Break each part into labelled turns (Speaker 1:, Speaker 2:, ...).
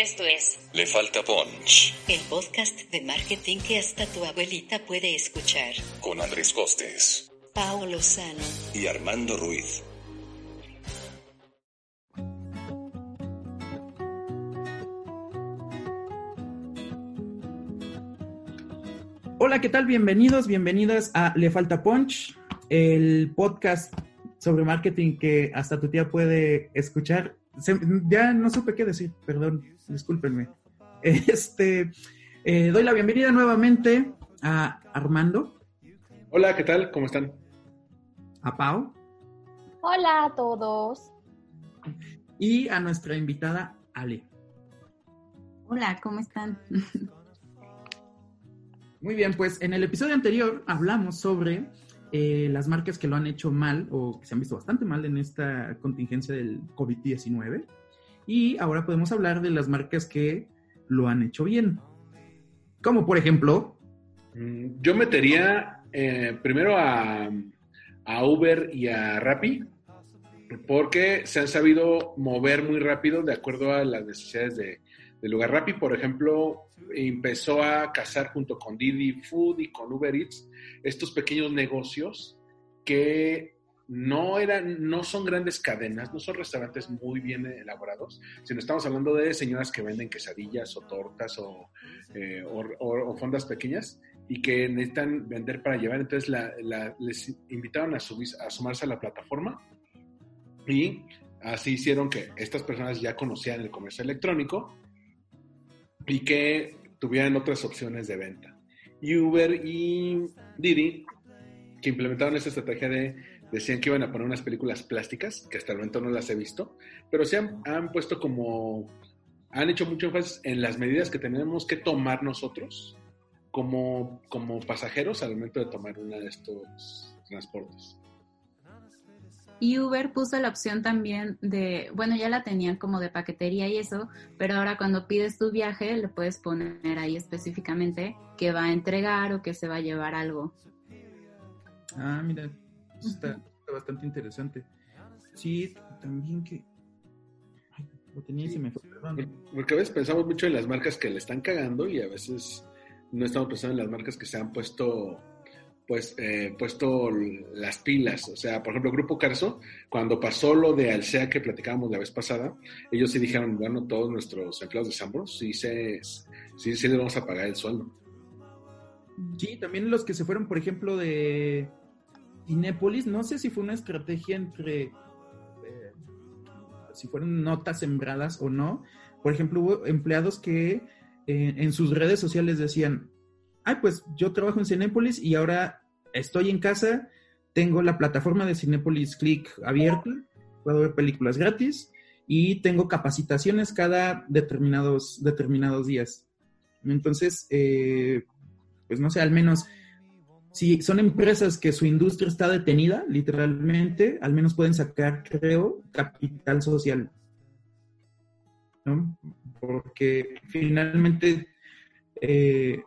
Speaker 1: Esto es
Speaker 2: Le falta punch
Speaker 1: el podcast de marketing que hasta tu abuelita puede escuchar.
Speaker 2: con Andrés Costes
Speaker 1: Paolo Lozano,
Speaker 2: y Armando Ruiz.
Speaker 3: Hola, ¿qué tal? Bienvenidos, bienvenidas a Le Falta Punch, el podcast sobre marketing que hasta tu tía puede escuchar. Se- ya no supe qué decir, perdón, discúlpenme. Este, eh, doy la bienvenida nuevamente a Armando,
Speaker 4: Hola, ¿qué tal? ¿Cómo están?
Speaker 3: a Pau
Speaker 5: Hola a todos.
Speaker 3: y a nuestra invitada Ale.
Speaker 6: Hola, ¿cómo están?
Speaker 3: Muy bien, pues en el episodio anterior hablamos sobre eh, las marcas que lo han hecho mal o que se han visto bastante mal en esta contingencia del COVID-19. Y ahora podemos hablar de las marcas que lo han hecho bien. Como por ejemplo,
Speaker 4: Mm, Yo metería eh, primero a, a Uber y a Rappi, porque se han sabido mover muy rápido de acuerdo a las necesidades de, del lugar. Rappi, por ejemplo, empezó a cazar junto con Didi Food y con Uber Eats estos pequeños negocios que no eran, no son grandes cadenas, no son restaurantes muy bien elaborados, sino estamos hablando de señoras que venden quesadillas o tortas o, eh, fondas pequeñas y que necesitan vender para llevar. Entonces la- la- les invitaron a, a sumarse a la plataforma y así hicieron que estas personas ya conocían el comercio electrónico y que tuvieran otras opciones de venta. Y Uber y Didi, que implementaron esta estrategia de, decían que iban a poner unas películas plásticas, que hasta el momento no las he visto, pero se han, han puesto como, han hecho mucho énfasis en las medidas que tenemos que tomar nosotros como, como pasajeros al momento de tomar uno de estos transportes.
Speaker 6: Y Uber puso la opción también de, bueno, ya la tenían como de paquetería y eso, pero ahora cuando pides tu viaje le puedes poner ahí específicamente que va a entregar o que se va a llevar algo.
Speaker 3: ah, mira, está, está bastante interesante. Sí, también que... Ay, lo tenía y se me fue.
Speaker 4: Porque a veces pensamos mucho en las marcas que le están cagando y a veces no estamos pensando en las marcas que se han puesto pues eh, puesto las pilas. O sea, por ejemplo, Grupo Carso, cuando pasó lo de Alsea que platicábamos la vez pasada, ellos sí dijeron, bueno, todos nuestros empleados de Sambros sí, se, sí, sí les vamos a pagar el sueldo.
Speaker 3: Sí, también los que se fueron, por ejemplo, de Cinépolis, no sé si fue una estrategia entre eh, si fueron notas sembradas o no. Por ejemplo, hubo empleados que eh, en sus redes sociales decían, ay, pues yo trabajo en Cinépolis y ahora estoy en casa, tengo la plataforma de Cinépolis Click abierta, puedo ver películas gratis y tengo capacitaciones cada determinados, determinados días. Entonces, eh, pues no sé, al menos si son empresas que su industria está detenida, literalmente, al menos pueden sacar, creo, capital social. ¿no? Porque finalmente eh,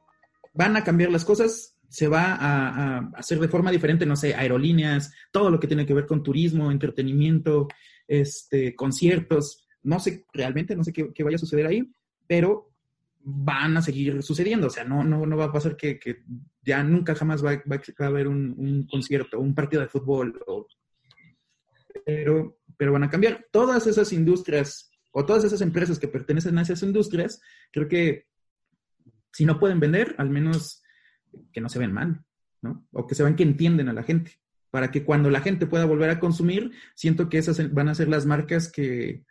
Speaker 3: van a cambiar las cosas, se va a, hacer de forma diferente, no sé, aerolíneas, todo lo que tiene que ver con turismo, entretenimiento, este, conciertos, no sé, realmente no sé qué, vaya a suceder ahí, pero van a seguir sucediendo. O sea, no, no, no va a pasar que, ya nunca jamás va, a haber un, concierto, un partido de fútbol, pero, pero van a cambiar. Todas esas industrias o todas esas empresas que pertenecen a esas industrias, creo que si no pueden vender, al menos que no se ven mal, ¿no? O que se vean que entienden a la gente, para que cuando la gente pueda volver a consumir, siento que esas van a ser las marcas que,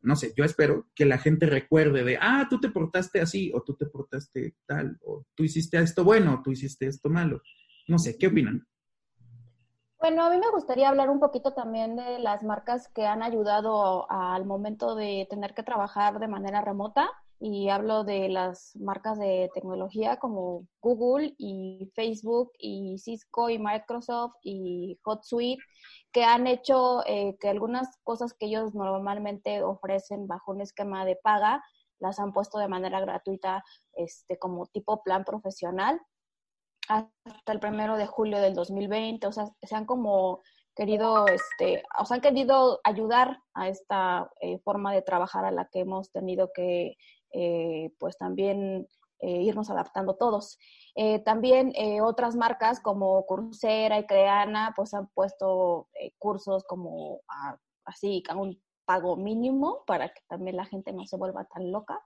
Speaker 3: no sé, yo espero que la gente recuerde de, ah, tú te portaste así, o tú te portaste tal, o tú hiciste esto bueno, o tú hiciste esto malo. No sé, ¿qué opinan?
Speaker 5: Bueno, a mí me gustaría hablar un poquito también de las marcas que han ayudado al momento de tener que trabajar de manera remota. Y hablo de las marcas de tecnología como Google y Facebook y Cisco y Microsoft y HotSuite, que han hecho eh, que algunas cosas que ellos normalmente ofrecen bajo un esquema de paga, las han puesto de manera gratuita este, como tipo plan profesional hasta el primero de julio del 2020. O sea, se han como querido, este, o sea, han querido ayudar a esta eh, forma de trabajar a la que hemos tenido que, eh, pues también irnos adaptando todos. también otras marcas como Coursera y Creana, pues han puesto cursos como así, a un pago mínimo para que también la gente no se vuelva tan loca.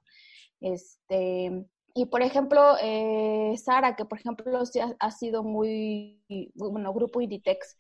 Speaker 5: Este, y por ejemplo, eh, Sara, que por ejemplo sí ha, sido muy, bueno, Grupo Inditex,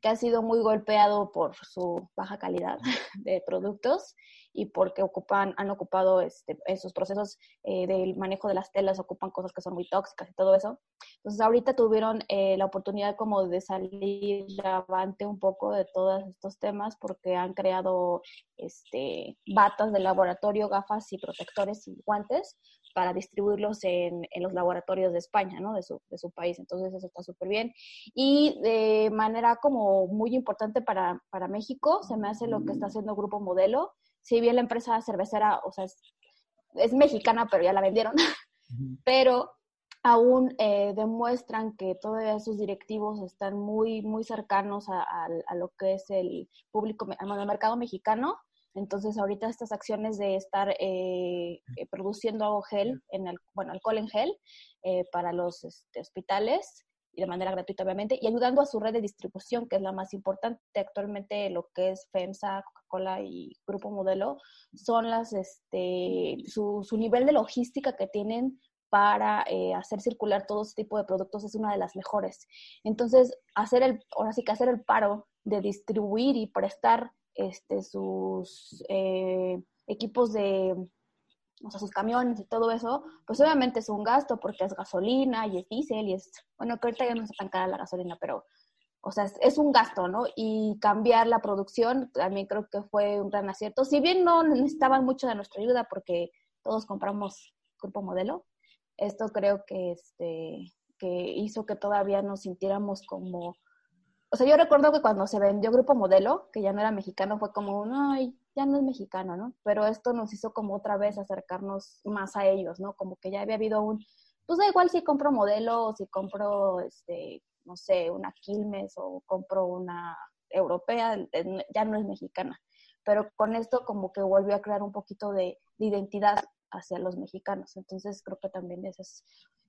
Speaker 5: que ha sido muy golpeado por su baja calidad de productos y porque ocupan, han ocupado este, esos procesos eh, del manejo de las telas, ocupan cosas que son muy tóxicas y todo eso. Entonces ahorita tuvieron eh, la oportunidad como de salir avante un poco de todos estos temas porque han creado este, batas de laboratorio, gafas y protectores y guantes para distribuirlos en, en los laboratorios de España, ¿no? De su, de su país. Entonces eso está súper bien. Y de manera como muy importante para, para México, se me hace lo que está haciendo Grupo Modelo, si bien la empresa cervecera, o sea, es, mexicana, pero ya la vendieron, pero aún eh, demuestran que todos sus directivos están muy, muy cercanos a, lo que es el público, al mercado mexicano. Entonces, ahorita estas acciones de estar eh, eh, produciendo gel, en el, bueno, alcohol en gel para los este, hospitales, y de manera gratuita, obviamente, y ayudando a su red de distribución, que es la más importante. Actualmente lo que es FEMSA, Coca-Cola y Grupo Modelo son las, este, su, su nivel de logística que tienen para eh, hacer circular todo este tipo de productos es una de las mejores. Entonces, hacer el, ahora sí que hacer el paro de distribuir y prestar este, sus eh, equipos de, o sea, sus camiones y todo eso, pues obviamente es un gasto porque es gasolina y es diésel y es, bueno, que ahorita ya no está tan cara la gasolina, pero, o sea, es, un gasto, ¿no? Y cambiar la producción también creo que fue un gran acierto. Si bien no necesitaban mucho de nuestra ayuda porque todos compramos Grupo Modelo, esto creo que, este, que hizo que todavía nos sintiéramos como... O sea, yo recuerdo que cuando se vendió Grupo Modelo, que ya no era mexicano, fue como, ay, ya no es mexicano, ¿no? Pero esto nos hizo como otra vez acercarnos más a ellos, ¿no? Como que ya había habido un, pues da igual si compro modelo o si compro, este, no sé, una Quilmes o compro una europea, ya no es mexicana. Pero con esto como que volvió a crear un poquito de, identidad hacia los mexicanos. Entonces creo que también ese es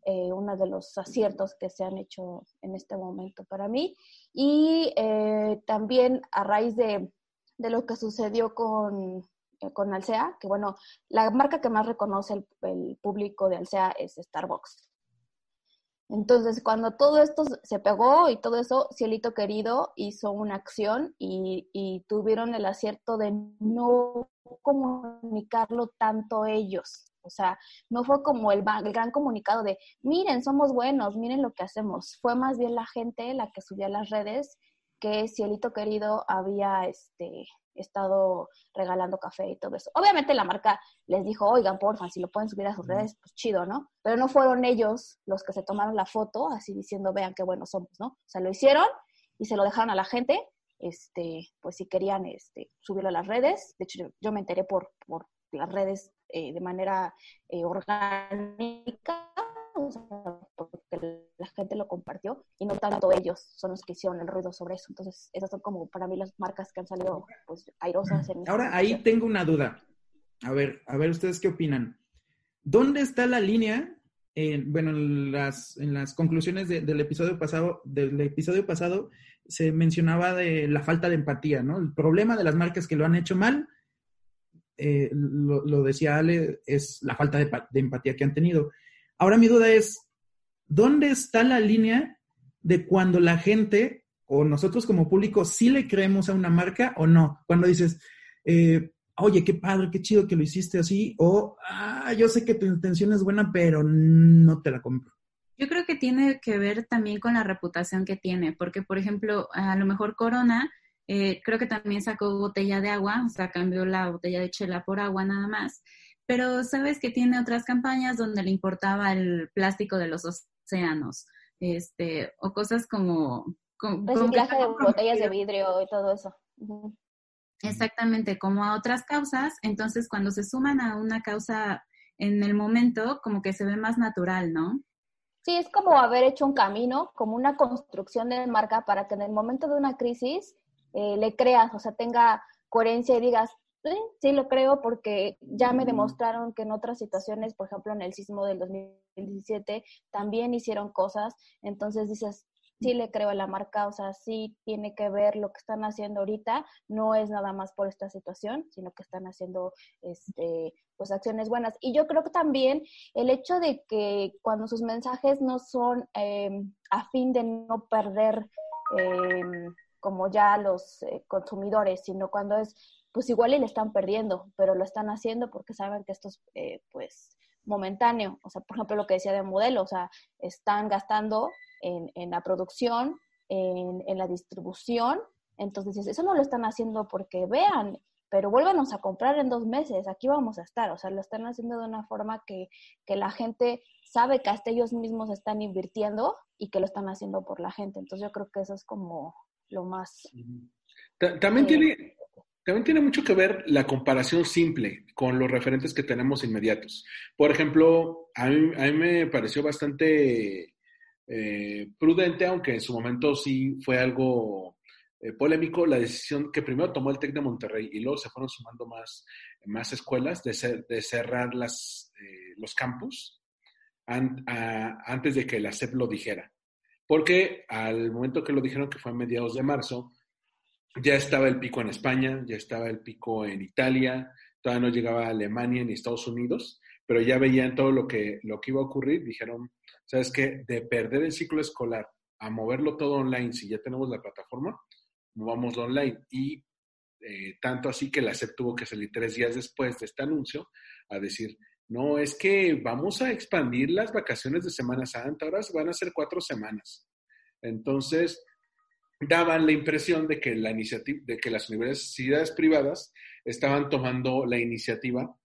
Speaker 5: eh, uno de los aciertos que se han hecho en este momento para mí. Y eh, también a raíz de, de lo que sucedió con, eh, con Alsea, que bueno, la marca que más reconoce el, público de Alsea es Starbucks. Entonces, cuando todo esto se pegó y todo eso, Cielito Querido hizo una acción y, y tuvieron el acierto de no comunicarlo tanto ellos. O sea, no fue como el, el, gran comunicado de, miren, somos buenos, miren lo que hacemos. Fue más bien la gente la que subió a las redes que Cielito Querido había este, estado regalando café y todo eso. Obviamente la marca les dijo, oigan, porfa, si lo pueden subir a sus redes, pues chido, ¿no? Pero no fueron ellos los que se tomaron la foto así diciendo, vean qué buenos somos, ¿no? O sea, lo hicieron y se lo dejaron a la gente, este, pues si querían este, subirlo a las redes. De hecho, yo, me enteré por, por las redes eh, de manera eh, orgánica porque la gente lo compartió y no tanto ellos son los que hicieron el ruido sobre eso. Entonces, esas son como para mí las marcas que han salido pues airosas. En
Speaker 3: Ahora, ahí tengo una duda. A ver, a ver ustedes qué opinan. ¿Dónde está la línea? bueno, en las, en las conclusiones del episodio pasado, del episodio pasado, se mencionaba de la falta de empatía, ¿no? El problema de las marcas que lo han hecho mal, eh, lo, decía Ale, es la falta de, de empatía que han tenido. Ahora mi duda es, ¿dónde está la línea de cuando la gente o nosotros como público sí le creemos a una marca o no? Cuando dices, eh, oye, qué padre, qué chido que lo hiciste así, o ah, yo sé que tu intención es buena, pero no te la compro.
Speaker 6: Yo creo que tiene que ver también con la reputación que tiene, porque por ejemplo, a lo mejor Corona, eh, creo que también sacó botella de agua, o sea, cambió la botella de chela por agua nada más pero sabes que tiene otras campañas donde le importaba el plástico de los océanos, este, o cosas como...
Speaker 5: como Reciclaje de botellas de vidrio y todo eso.
Speaker 6: Exactamente, como a otras causas, entonces cuando se suman a una causa en el momento, como que se ve más natural, ¿no?
Speaker 5: Sí, es como haber hecho un camino, como una construcción de marca para que en el momento de una crisis eh, le creas, o sea, tenga coherencia y digas, sí, sí lo creo porque ya me demostraron que en otras situaciones, por ejemplo, en el sismo del 2017, también hicieron cosas, entonces dices, sí le creo a la marca, o sea, sí tiene que ver lo que están haciendo ahorita, no es nada más por esta situación, sino que están haciendo este pues acciones buenas. Y yo creo que también el hecho de que cuando sus mensajes no son em, a fin de no perder em, como ya los eh, consumidores, sino cuando es, pues igual y le están perdiendo, pero lo están haciendo porque saben que esto es, eh, pues, momentáneo. O sea, por ejemplo, lo que decía de modelo, o sea, están gastando en, en la producción, en, en, la distribución. Entonces, eso no lo están haciendo porque vean, pero vuélvanos a comprar en dos meses, aquí vamos a estar. O sea, lo están haciendo de una forma que, que la gente sabe que hasta ellos mismos están invirtiendo y que lo están haciendo por la gente. Entonces, yo creo que eso es como lo más...
Speaker 4: También tiene, también tiene mucho que ver la comparación simple con los referentes que tenemos inmediatos. Por ejemplo, a mí, a mí me pareció bastante eh, prudente, aunque en su momento sí fue algo eh, polémico, la decisión que primero tomó el TEC de Monterrey y luego se fueron sumando más, más escuelas de, cerrar las, eh, los campus antes de que la SEP lo dijera. Porque al momento que lo dijeron, que fue a mediados de marzo, ya estaba el pico en España, ya estaba el pico en Italia, todavía no llegaba a Alemania ni Estados Unidos, pero ya veían todo lo que, lo que iba a ocurrir. Dijeron, ¿sabes qué? De perder el ciclo escolar a moverlo todo online, si ya tenemos la plataforma, movámoslo online. Y eh, tanto así que la SEP tuvo que salir tres días después de este anuncio a decir, no, es que vamos a expandir las vacaciones de Semana Santa, ahora van a ser cuatro semanas. Entonces, daban la impresión de que, la de que las universidades privadas estaban tomando la iniciativa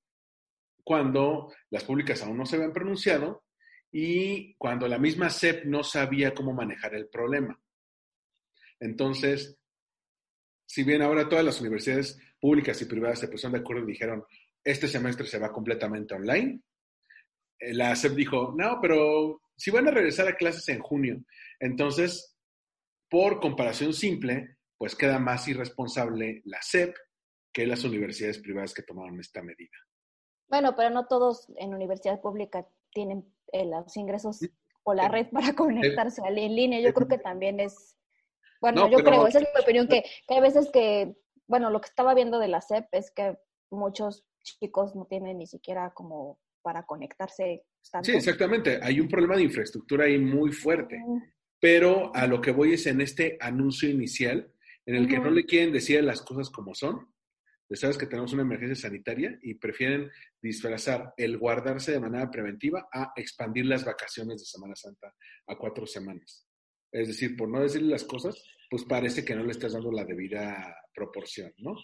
Speaker 4: cuando las públicas aún no se habían pronunciado y cuando la misma SEP no sabía cómo manejar el problema. Entonces, si bien ahora todas las universidades públicas y privadas se pusieron de acuerdo y dijeron, este semestre se va completamente online, eh, la SEP dijo, no, pero si van a regresar a clases en junio, entonces por comparación simple, pues queda más irresponsable la SEP que las universidades privadas que tomaron esta medida.
Speaker 5: Bueno, pero no todos en universidad pública tienen eh, los ingresos o la red para conectarse en línea. Yo creo que también es, bueno, no, yo pero... creo, esa es mi opinión, que, que hay veces que, bueno, lo que estaba viendo de la SEP es que muchos chicos no tienen ni siquiera como para conectarse.
Speaker 4: Tanto. Sí, exactamente. Hay un problema de infraestructura ahí muy fuerte pero a lo que voy es en este anuncio inicial, en el que no le quieren decir las cosas como son. Sabes que tenemos una emergencia sanitaria y prefieren disfrazar el guardarse de manera preventiva a expandir las vacaciones de Semana Santa a cuatro semanas. Es decir, por no decirle las cosas, pues parece que no le estás dando la debida proporción, ¿no?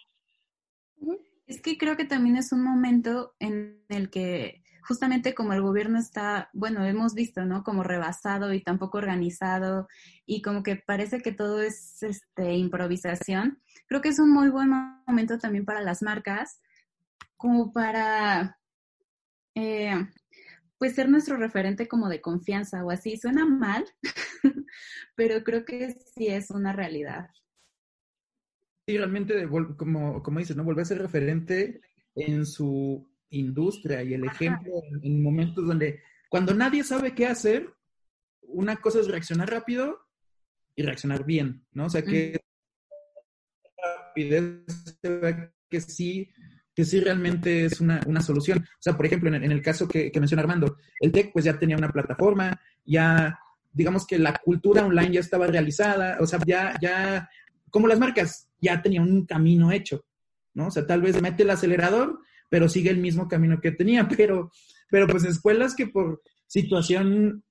Speaker 6: Es que creo que también es un momento en el que justamente como el gobierno está, bueno, hemos visto, ¿no? Como rebasado y tampoco organizado y como que parece que todo es este, improvisación. Creo que es un muy buen momento también para las marcas, como para, eh, pues, ser nuestro referente como de confianza o así. Suena mal, pero creo que sí es una realidad.
Speaker 3: Sí, realmente, como, como dices, ¿no? Volver a ser referente en su industria y el ejemplo en, momentos donde cuando nadie sabe qué hacer, una cosa es reaccionar rápido y reaccionar bien, ¿no? O sea, que rapidez que sí, que sí realmente es una, una solución. O sea, por ejemplo, en, el caso que, que menciona Armando, el TEC pues ya tenía una plataforma, ya digamos que la cultura online ya estaba realizada, o sea, ya, ya, como las marcas, ya tenía un camino hecho, ¿no? O sea, tal vez mete el acelerador pero sigue el mismo camino que tenía, pero, pero pues escuelas que por situación,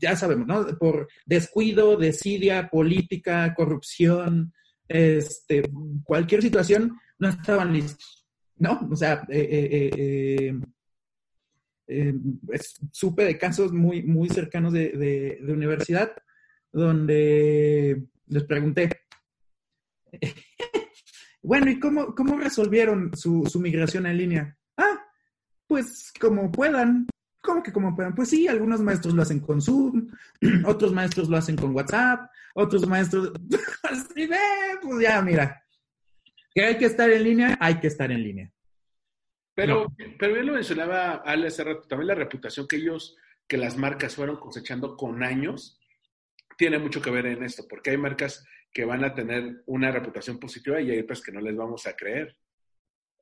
Speaker 3: ya sabemos, ¿no? Por descuido, desidia, política, corrupción, este, cualquier situación, no estaban listos, ¿no? O sea, eh, eh, eh, supe de casos muy, muy cercanos de, de universidad donde les pregunté, bueno, ¿y cómo, cómo resolvieron su, su migración en línea? Ah, pues como puedan. ¿Cómo que cómo operan? Pues sí, algunos maestros lo hacen con Zoom, otros maestros lo hacen con WhatsApp, otros maestros... Así ve, pues ya, mira. Que hay que estar en línea, hay que estar en línea.
Speaker 4: Pero, pero bien lo mencionaba Ale hace rato, también la reputación que ellos, que las marcas fueron cosechando con años, tiene mucho que ver en esto, porque hay marcas que van a tener una reputación positiva y hay otras que no les vamos a creer.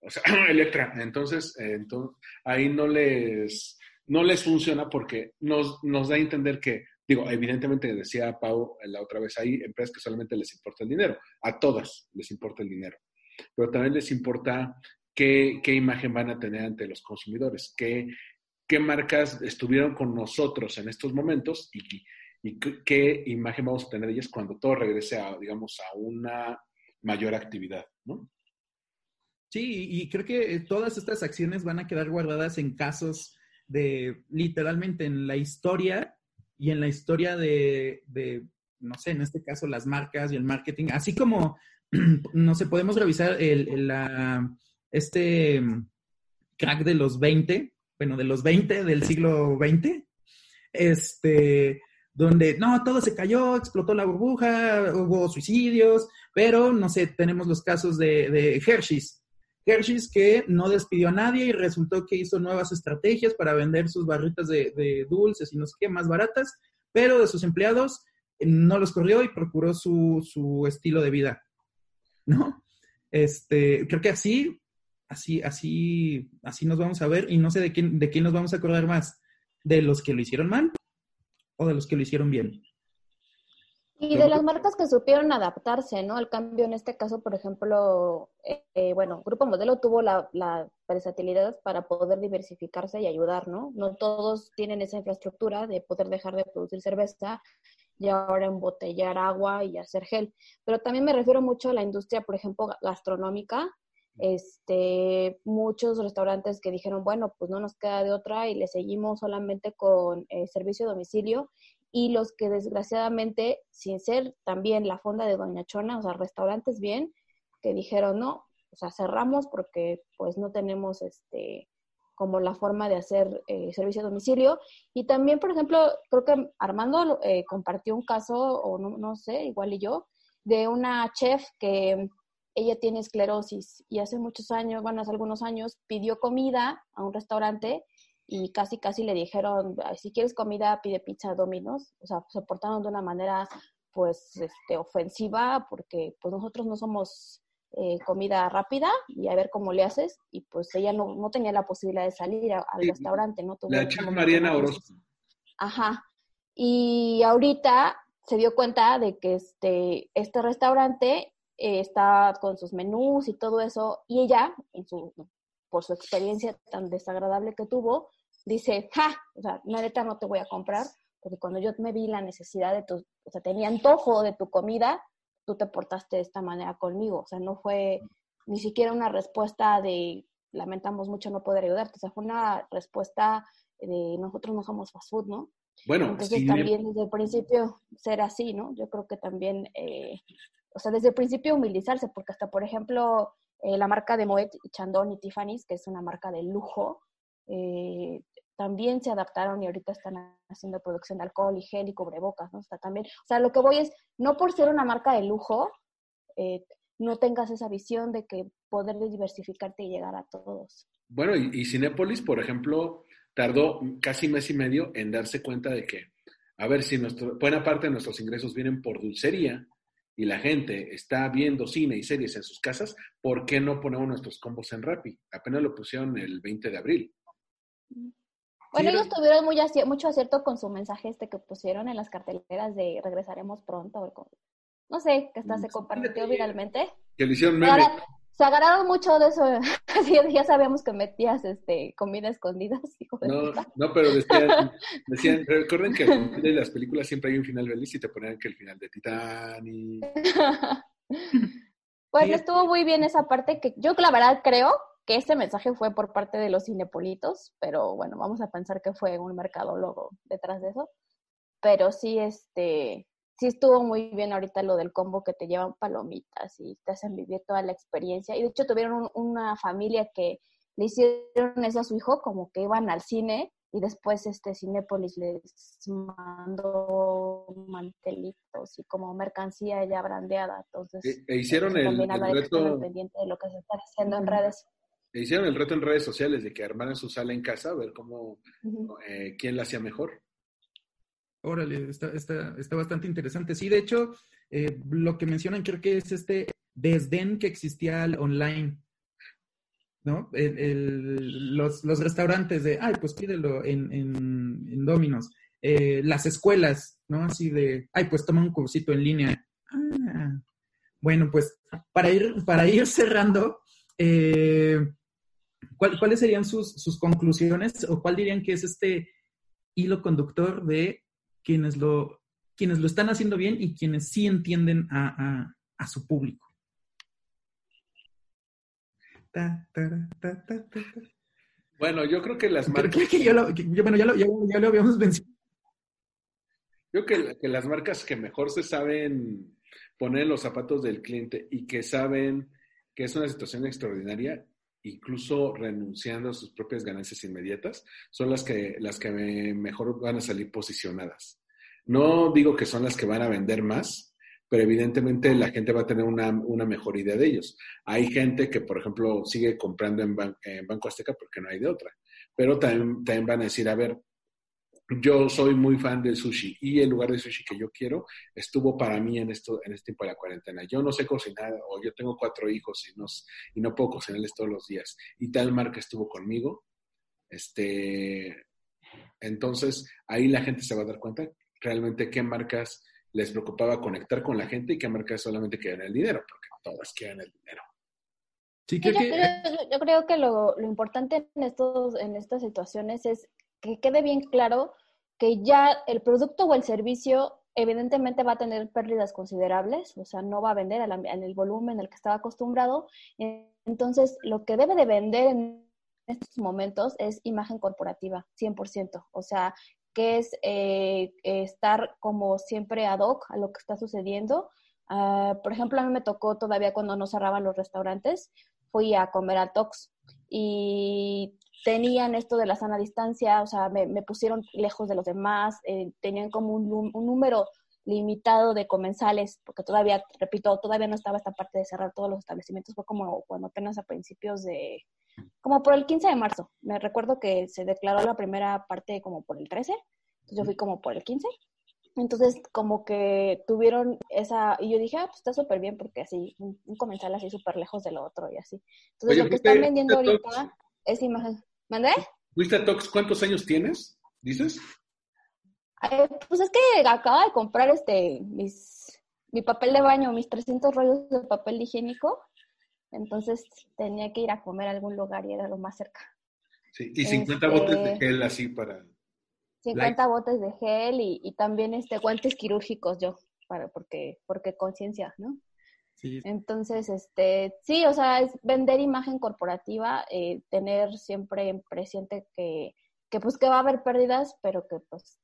Speaker 4: O sea, Electra, entonces, eh, entonces ahí no les, no les funciona porque nos, nos da a entender que, digo, evidentemente decía Pau la otra vez, hay empresas que solamente les importa el dinero, a todas les importa el dinero, pero también les importa qué, qué imagen van a tener ante los consumidores, qué, qué marcas estuvieron con nosotros en estos momentos y, y qué, imagen vamos a tener de ellas cuando todo regrese a, digamos, a una mayor actividad, ¿no?
Speaker 3: Sí, y creo que todas estas acciones van a quedar guardadas en casos de literalmente en la historia y en la historia de, no sé, en este caso las marcas y el marketing, así como, no sé, podemos revisar el, este crack de los 20, bueno, de los 20 del siglo 20, este, donde no, todo se cayó, explotó la burbuja, hubo suicidios, pero no sé, tenemos los casos de, de Hershey's, Hershey's que no despidió a nadie y resultó que hizo nuevas estrategias para vender sus barritas de, de, dulces y no sé qué, más baratas, pero de sus empleados no los corrió y procuró su, su estilo de vida, ¿no? Este, creo que así, así, así, así nos vamos a ver y no sé de quién, de quién nos vamos a acordar más, de los que lo hicieron mal o de los que lo hicieron bien.
Speaker 5: Y de las marcas que supieron adaptarse, ¿no? Al cambio, en este caso, por ejemplo, eh, bueno, Grupo Modelo tuvo la, la, versatilidad para poder diversificarse y ayudar, ¿no? No todos tienen esa infraestructura de poder dejar de producir cerveza y ahora embotellar agua y hacer gel. Pero también me refiero mucho a la industria, por ejemplo, gastronómica. Este, muchos restaurantes que dijeron, bueno, pues no nos queda de otra y le seguimos solamente con eh, servicio a domicilio y los que desgraciadamente, sin ser también la fonda de Doña Chona, o sea, restaurantes bien, que dijeron no, o sea, cerramos porque pues no tenemos este como la forma de hacer eh, servicio a domicilio. Y también, por ejemplo, creo que Armando eh, compartió un caso, o no, no sé, igual y yo, de una chef que ella tiene esclerosis y hace muchos años, bueno, hace algunos años, pidió comida a un restaurante y casi casi le dijeron, si quieres comida, pide pizza Domino's, o sea, se portaron de una manera pues este, ofensiva porque pues nosotros no somos eh, comida rápida y a ver cómo le haces y pues ella no, no tenía la posibilidad de salir a, al sí, restaurante, ¿no? Tuvo
Speaker 4: la chica Mariana Orozco.
Speaker 5: Ajá. Y ahorita se dio cuenta de que este, este restaurante eh, está con sus menús y todo eso y ella, en su, por su experiencia tan desagradable que tuvo, dice, ja, o sea, la neta no te voy a comprar, porque cuando yo me vi la necesidad de tu, o sea, tenía antojo de tu comida, tú te portaste de esta manera conmigo, o sea, no fue ni siquiera una respuesta de lamentamos mucho no poder ayudarte, o sea, fue una respuesta de nosotros no somos fast food, ¿no?
Speaker 4: Bueno,
Speaker 5: entonces también desde el principio ser así, ¿no? Yo creo que también, eh, o sea, desde el principio humilizarse, porque hasta, por ejemplo, eh, la marca de Moet, Chandon y Tiffany's, que es una marca de lujo, eh, también se adaptaron y ahorita están haciendo producción de alcohol y gel y cubrebocas, ¿no? Está también, o sea, lo que voy es, no por ser una marca de lujo, eh, no tengas esa visión de que poder diversificarte y llegar a todos.
Speaker 4: Bueno, y, y Cinépolis, por ejemplo, tardó casi mes y medio en darse cuenta de que, a ver, si nuestro, buena parte de nuestros ingresos vienen por dulcería y la gente está viendo cine y series en sus casas, ¿por qué no ponemos nuestros combos en Rappi? Apenas lo pusieron el 20 de abril.
Speaker 5: Bueno, ellos tuvieron muy aci mucho acierto con su mensaje este que pusieron en las carteleras de regresaremos pronto. No sé, que hasta se compartió viralmente.
Speaker 4: Que le hicieron meme.
Speaker 5: Se agarraron mucho de eso. ya sabíamos que metías este, comida escondida.
Speaker 4: No, no, pero decían, decían, recuerden que en las películas siempre hay un final feliz y te ponían que el final de Titanic.
Speaker 5: pues estuvo muy bien esa parte que yo la verdad creo que ese mensaje fue por parte de los cinepolitos, pero bueno, vamos a pensar que fue un mercadólogo detrás de eso. Pero sí, este, sí estuvo muy bien ahorita lo del combo que te llevan palomitas y te hacen vivir toda la experiencia. Y de hecho tuvieron un, una familia que le hicieron eso a su hijo, como que iban al cine y después este Cinépolis les mandó mantelitos y como mercancía ya brandeada. Entonces,
Speaker 4: E, e hicieron el,
Speaker 5: también
Speaker 4: el reto,
Speaker 5: pendiente de lo que se está haciendo en redes.
Speaker 4: e hicieron el reto en redes sociales de que armaran su sala en casa, a ver cómo, eh, quién la hacía mejor.
Speaker 3: Órale, está, está, está bastante interesante. Sí, de hecho, eh, lo que mencionan creo que es este desdén que existía al online. ¿No? Los, los restaurantes de, ay, pues pídelo en, en, en Domino's. Eh, las escuelas, ¿no? Así de, ay, pues toma un cursito en línea. Ah, bueno, pues para ir, para ir cerrando, eh, ¿cuál- ¿cuáles serían sus, sus conclusiones o cuál dirían que es este hilo conductor de quienes lo, quienes lo están haciendo bien y quienes sí entienden a, a- a su público. Ta, tara, ta, ta, ta, ta.
Speaker 4: Bueno, yo creo que las
Speaker 3: Creo
Speaker 4: marcas,
Speaker 3: que yo lo, que- yo- bueno, ya lo, ya, ya lo habíamos mencionado.
Speaker 4: yo creo que, que las marcas que mejor se saben poner en los zapatos del cliente y que saben que es una situación extraordinaria, incluso renunciando a sus propias ganancias inmediatas, son las que, las que me- mejor van a salir posicionadas. No digo que son las que van a vender más, pero evidentemente la gente va a tener una, una mejor idea de ellos. Hay gente que, por ejemplo, sigue comprando en Banco Azteca porque no hay de otra, pero también, también van a decir, a ver, yo soy muy fan del sushi y el lugar de sushi que yo quiero estuvo para mí en esto en este tiempo de la cuarentena. Yo no sé cocinar o yo tengo cuatro hijos y no, y no puedo cocinarles todos los días. Y tal marca estuvo conmigo. Este, entonces, ahí la gente se va a dar cuenta realmente qué marcas les preocupaba conectar con la gente y qué marcas solamente quieren el dinero, porque todas quieren el dinero.
Speaker 3: Sí,
Speaker 5: Sí,
Speaker 3: creo
Speaker 5: yo,
Speaker 3: que
Speaker 5: creo, yo creo que lo, lo importante en, estos, en estas situaciones es que quede bien claro que ya el producto o el servicio evidentemente va a tener pérdidas considerables, o sea, no va a vender en el volumen al que estaba acostumbrado. Entonces, lo que debe de vender en estos momentos es imagen corporativa, 100%. O sea, que es eh, estar como siempre ad hoc a lo que está sucediendo. Ah, por ejemplo, a mí me tocó todavía cuando no cerraban los restaurantes, fui a comer a Tox y tenían esto de la sana distancia, o sea, me, me pusieron lejos de los demás, eh, tenían como un, nú- un número limitado de comensales, porque todavía, repito, todavía no estaba esta parte de cerrar todos los establecimientos, fue como cuando apenas a principios de, como por el 15 de marzo, me recuerdo que se declaró la primera parte como por el 13, entonces yo fui como por el 15, entonces como que tuvieron esa, y yo dije, ah, pues está súper bien, porque así, un, comensal así súper lejos del otro y así. Entonces
Speaker 4: Oye,
Speaker 5: lo que
Speaker 4: ¿fuiste-
Speaker 5: están vendiendo ahorita es imagen. ¿Mandé?
Speaker 4: ¿Fuiste a Tox? ¿Cuántos años tienes? ¿Dices?
Speaker 5: Eh, pues es que acaba de comprar este mis mi papel de baño, mis 300 rollos de papel higiénico. Entonces tenía que ir a comer a algún lugar y era lo más cerca.
Speaker 4: Sí. Y 50
Speaker 5: Este-
Speaker 4: botes de gel así para...
Speaker 5: 50 botes de gel y, y también este guantes quirúrgicos yo, para porque porque conciencia, ¿no? Entonces, este, sí, o sea, es vender imagen corporativa, eh, tener siempre presente que, que pues que va a haber pérdidas, pero que pues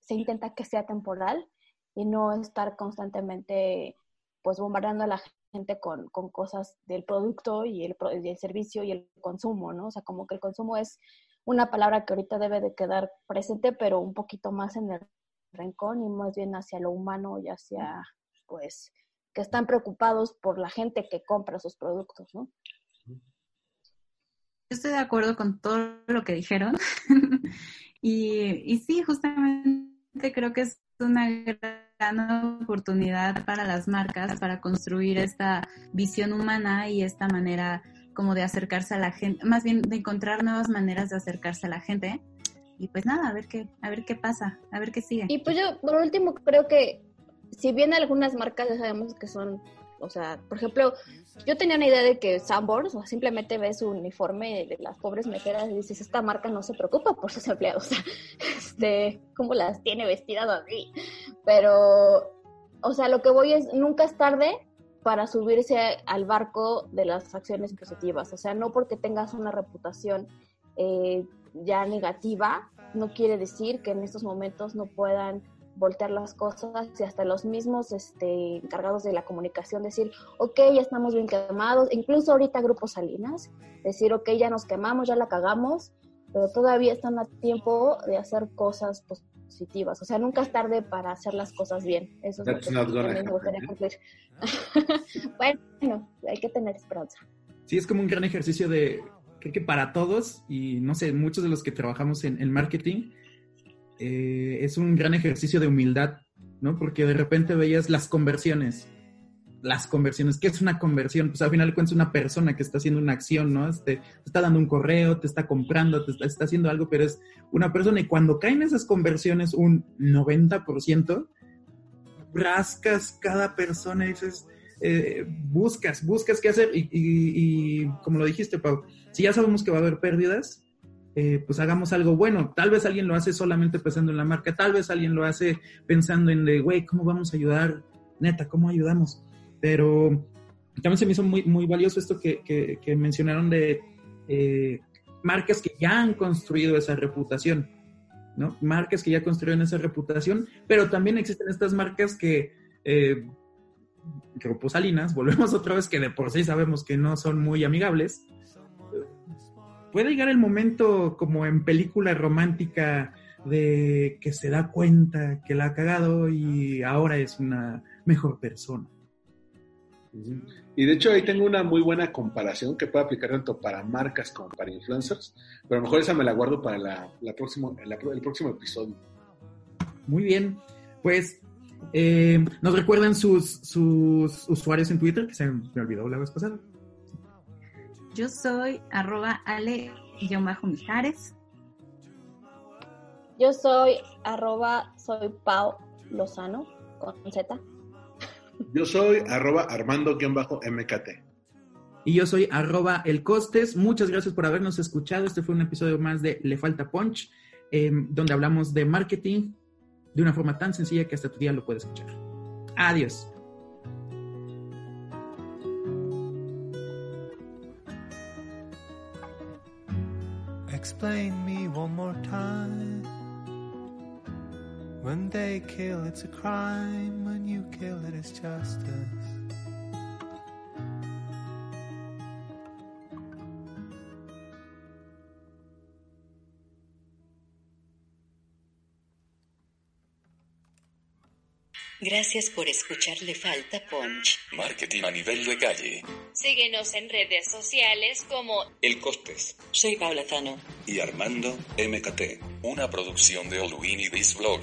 Speaker 5: se intenta que sea temporal y no estar constantemente pues bombardeando a la gente con, con cosas del producto y el, y el servicio y el consumo, ¿no? O sea, como que el consumo es una palabra que ahorita debe de quedar presente, pero un poquito más en el rincón y más bien hacia lo humano y hacia, pues, que están preocupados por la gente que compra sus productos, ¿no?
Speaker 6: Yo estoy de acuerdo con todo lo que dijeron. y, y sí, justamente creo que es una gran oportunidad para las marcas para construir esta visión humana y esta manera como de acercarse a la gente, más bien de encontrar nuevas maneras de acercarse a la gente. Y pues nada, a ver qué, a ver qué pasa, a ver qué sigue.
Speaker 5: Y pues yo, por último, creo que si bien algunas marcas ya sabemos que son, o sea, por ejemplo, yo tenía una idea de que Sanborns, o simplemente ves su uniforme de las pobres meseras y dices, esta marca no se preocupa por sus empleados, este, cómo las tiene vestidas así. Pero, o sea, lo que voy es, nunca es tarde para subirse al barco de las acciones positivas. O sea, no porque tengas una reputación eh, ya negativa, no quiere decir que en estos momentos no puedan voltear las cosas y hasta los mismos este, encargados de la comunicación decir, ok, ya estamos bien quemados, incluso ahorita Grupo Salinas, decir, ok, ya nos quemamos, ya la cagamos, pero todavía están a tiempo de hacer cosas positivas. O sea, nunca es tarde para hacer las cosas bien. Eso es
Speaker 4: That's
Speaker 5: lo que también me gustaría
Speaker 4: happen,
Speaker 5: cumplir. bueno, hay que tener esperanza.
Speaker 3: Sí, es como un gran ejercicio de, creo que para todos, y no sé, muchos de los que trabajamos en, en marketing, eh, es un gran ejercicio de humildad, ¿no? Porque de repente veías las conversiones, las conversiones, ¿qué es una conversión? Pues al final es una persona que está haciendo una acción, ¿no? Este, te está dando un correo, te está comprando, te está, está haciendo algo, pero es una persona y cuando caen esas conversiones un 90%, rascas cada persona y dices, eh, buscas, buscas qué hacer y, y- y como lo dijiste, Pau, si ya sabemos que va a haber pérdidas, eh, pues hagamos algo bueno. Tal vez alguien lo hace solamente pensando en la marca, tal vez alguien lo hace pensando en de, güey, ¿cómo vamos a ayudar? Neta, ¿cómo ayudamos? Pero también se me hizo muy, muy valioso esto que, que- mencionaron de eh, marcas que ya han construido esa reputación, ¿no? Marcas que ya construyeron esa reputación, pero también existen estas marcas que, eh, Salinas, volvemos otra vez que de por sí sabemos que no son muy amigables, puede llegar el momento como en película romántica de que se da cuenta que la ha cagado y ahora es una mejor persona.
Speaker 4: Y de hecho ahí tengo una muy buena comparación que puede aplicar tanto para marcas como para influencers, pero a lo mejor esa me la guardo para la, la próximo, la- el próximo episodio.
Speaker 3: Muy bien, pues eh, nos recuerdan sus, sus usuarios en Twitter, que se me olvidó la vez pasada.
Speaker 6: Yo soy arroba ale-mijares.
Speaker 5: Yo soy arroba soy Pau Lozano con Z.
Speaker 4: Yo soy arroba armando-mkt.
Speaker 3: Y yo soy arroba el costes. Muchas gracias por habernos escuchado. Este fue un episodio más de Le Falta Punch, eh, donde hablamos de marketing de una forma tan sencilla que hasta tu día lo puedes escuchar. Adiós.
Speaker 7: Explain me one more time. When they kill, it's a crime. When you kill it's justice.
Speaker 1: Gracias por escuchar Le Falta Punch.
Speaker 2: Marketing a nivel de calle.
Speaker 8: Síguenos en redes sociales como
Speaker 2: El Costes.
Speaker 1: Soy Paula Zano.
Speaker 2: Y Armando MKT. Una producción de Oluini This Vlog.